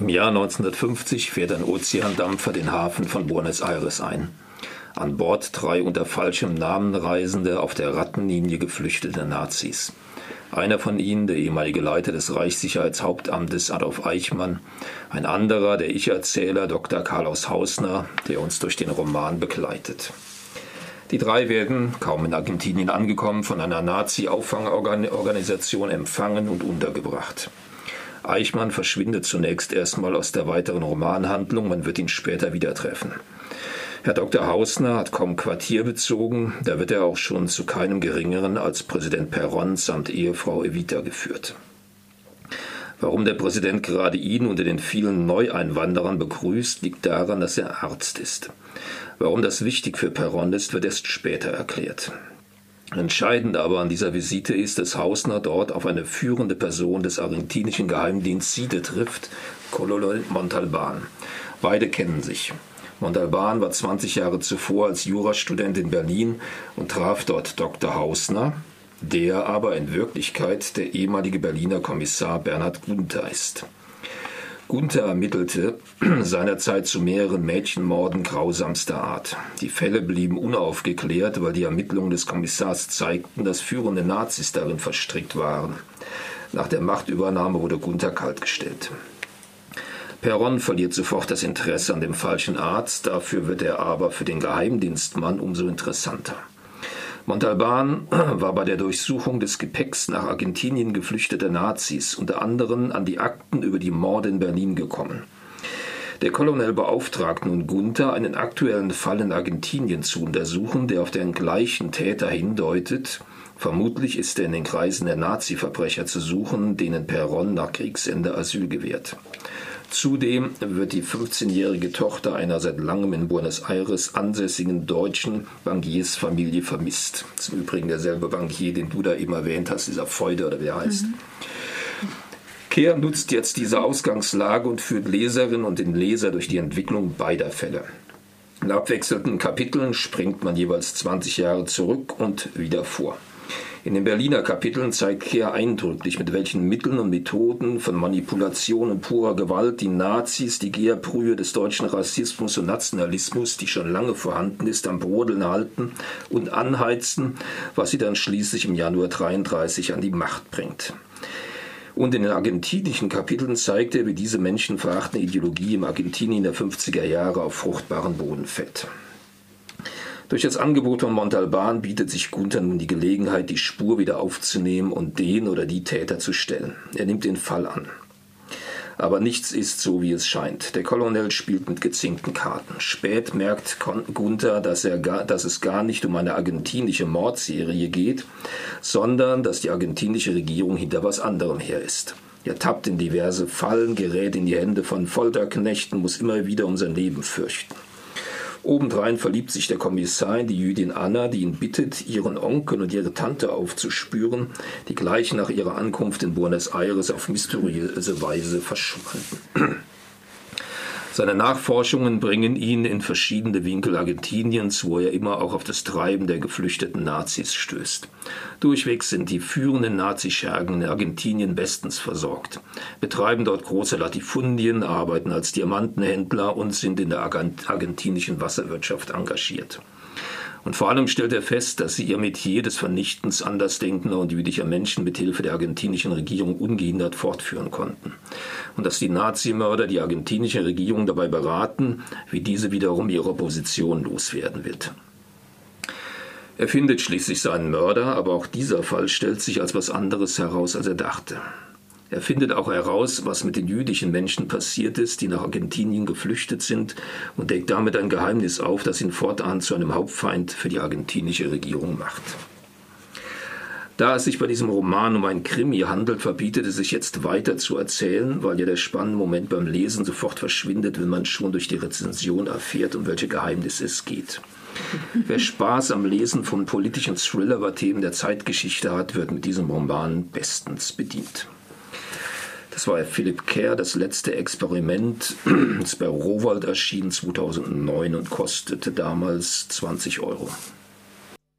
Im Jahr 1950 fährt ein Ozeandampfer den Hafen von Buenos Aires ein. An Bord drei unter falschem Namen Reisende auf der Rattenlinie geflüchtete Nazis. Einer von ihnen, der ehemalige Leiter des Reichssicherheitshauptamtes Adolf Eichmann, ein anderer, der Ich-Erzähler Dr. Carlos Hausner, der uns durch den Roman begleitet. Die drei werden, kaum in Argentinien angekommen, von einer Nazi-Auffangorganisation empfangen und untergebracht. Eichmann verschwindet zunächst erstmal aus der weiteren Romanhandlung, man wird ihn später wieder treffen. Herr Dr. Hausner hat kaum Quartier bezogen, da wird er auch schon zu keinem geringeren als Präsident Perron samt Ehefrau Evita geführt. Warum der Präsident gerade ihn unter den vielen Neueinwanderern begrüßt, liegt daran, dass er Arzt ist. Warum das wichtig für Perron ist, wird erst später erklärt. Entscheidend aber an dieser Visite ist, dass Hausner dort auf eine führende Person des argentinischen Geheimdienstes SIDE trifft, Colonel Montalban. Beide kennen sich. Montalban war 20 Jahre zuvor als Jurastudent in Berlin und traf dort Dr. Hausner, der aber in Wirklichkeit der ehemalige Berliner Kommissar Bernhard Gunther ist. Gunther ermittelte seinerzeit zu mehreren Mädchenmorden grausamster Art. Die Fälle blieben unaufgeklärt, weil die Ermittlungen des Kommissars zeigten, dass führende Nazis darin verstrickt waren. Nach der Machtübernahme wurde Gunther kaltgestellt. Perron verliert sofort das Interesse an dem falschen Arzt, dafür wird er aber für den Geheimdienstmann umso interessanter. Montalban war bei der Durchsuchung des Gepäcks nach Argentinien geflüchteter Nazis unter anderem an die Akten über die Morde in Berlin gekommen. Der Colonel beauftragt nun Gunther, einen aktuellen Fall in Argentinien zu untersuchen, der auf den gleichen Täter hindeutet. Vermutlich ist er in den Kreisen der Nazi-Verbrecher zu suchen, denen Perron nach Kriegsende Asyl gewährt. Zudem wird die 15-jährige Tochter einer seit langem in Buenos Aires ansässigen deutschen Bankiersfamilie vermisst. Das ist im Übrigen derselbe Bankier, den du da eben erwähnt hast, dieser Feude oder wie er heißt. Mhm. Kehr nutzt jetzt diese Ausgangslage und führt Leserinnen und den Leser durch die Entwicklung beider Fälle. In abwechselnden Kapiteln springt man jeweils 20 Jahre zurück und wieder vor. In den Berliner Kapiteln zeigt Kehr eindrücklich, mit welchen Mitteln und Methoden von Manipulation und purer Gewalt die Nazis die Geherbrühe des deutschen Rassismus und Nationalismus, die schon lange vorhanden ist, am Brodeln halten und anheizen, was sie dann schließlich im Januar 33 an die Macht bringt. Und in den argentinischen Kapiteln zeigt er, wie diese menschenverachtende Ideologie im Argentinien der 50er Jahre auf fruchtbaren Boden fällt. Durch das Angebot von Montalban bietet sich Gunther nun die Gelegenheit, die Spur wieder aufzunehmen und den oder die Täter zu stellen. Er nimmt den Fall an. Aber nichts ist so, wie es scheint. Der Colonel spielt mit gezinkten Karten. Spät merkt Gunther, dass, er gar, dass es gar nicht um eine argentinische Mordserie geht, sondern dass die argentinische Regierung hinter was anderem her ist. Er tappt in diverse Fallen, gerät in die Hände von Folterknechten, muss immer wieder um sein Leben fürchten. Obendrein verliebt sich der Kommissar in die Jüdin Anna, die ihn bittet, ihren Onkel und ihre Tante aufzuspüren, die gleich nach ihrer Ankunft in Buenos Aires auf mysteriöse Weise verschwanden. Seine Nachforschungen bringen ihn in verschiedene Winkel Argentiniens, wo er immer auch auf das Treiben der geflüchteten Nazis stößt. Durchweg sind die führenden Nazischergen in Argentinien bestens versorgt, betreiben dort große Latifundien, arbeiten als Diamantenhändler und sind in der argentinischen Wasserwirtschaft engagiert. Und vor allem stellt er fest, dass sie ihr Metier des Vernichtens andersdenkender und jüdischer Menschen mit Hilfe der argentinischen Regierung ungehindert fortführen konnten. Und dass die Nazimörder die argentinische Regierung dabei beraten, wie diese wiederum ihre Opposition loswerden wird. Er findet schließlich seinen Mörder, aber auch dieser Fall stellt sich als was anderes heraus, als er dachte. Er findet auch heraus, was mit den jüdischen Menschen passiert ist, die nach Argentinien geflüchtet sind, und deckt damit ein Geheimnis auf, das ihn fortan zu einem Hauptfeind für die argentinische Regierung macht. Da es sich bei diesem Roman um ein Krimi handelt, verbietet es sich jetzt weiter zu erzählen, weil ja der spannende Moment beim Lesen sofort verschwindet, wenn man schon durch die Rezension erfährt, um welche Geheimnisse es geht. Wer Spaß am Lesen von politischen Thriller über Themen der Zeitgeschichte hat, wird mit diesem Roman bestens bedient. Das war Philipp Kerr, das letzte Experiment. Das bei Rowold erschien 2009 und kostete damals 20 Euro.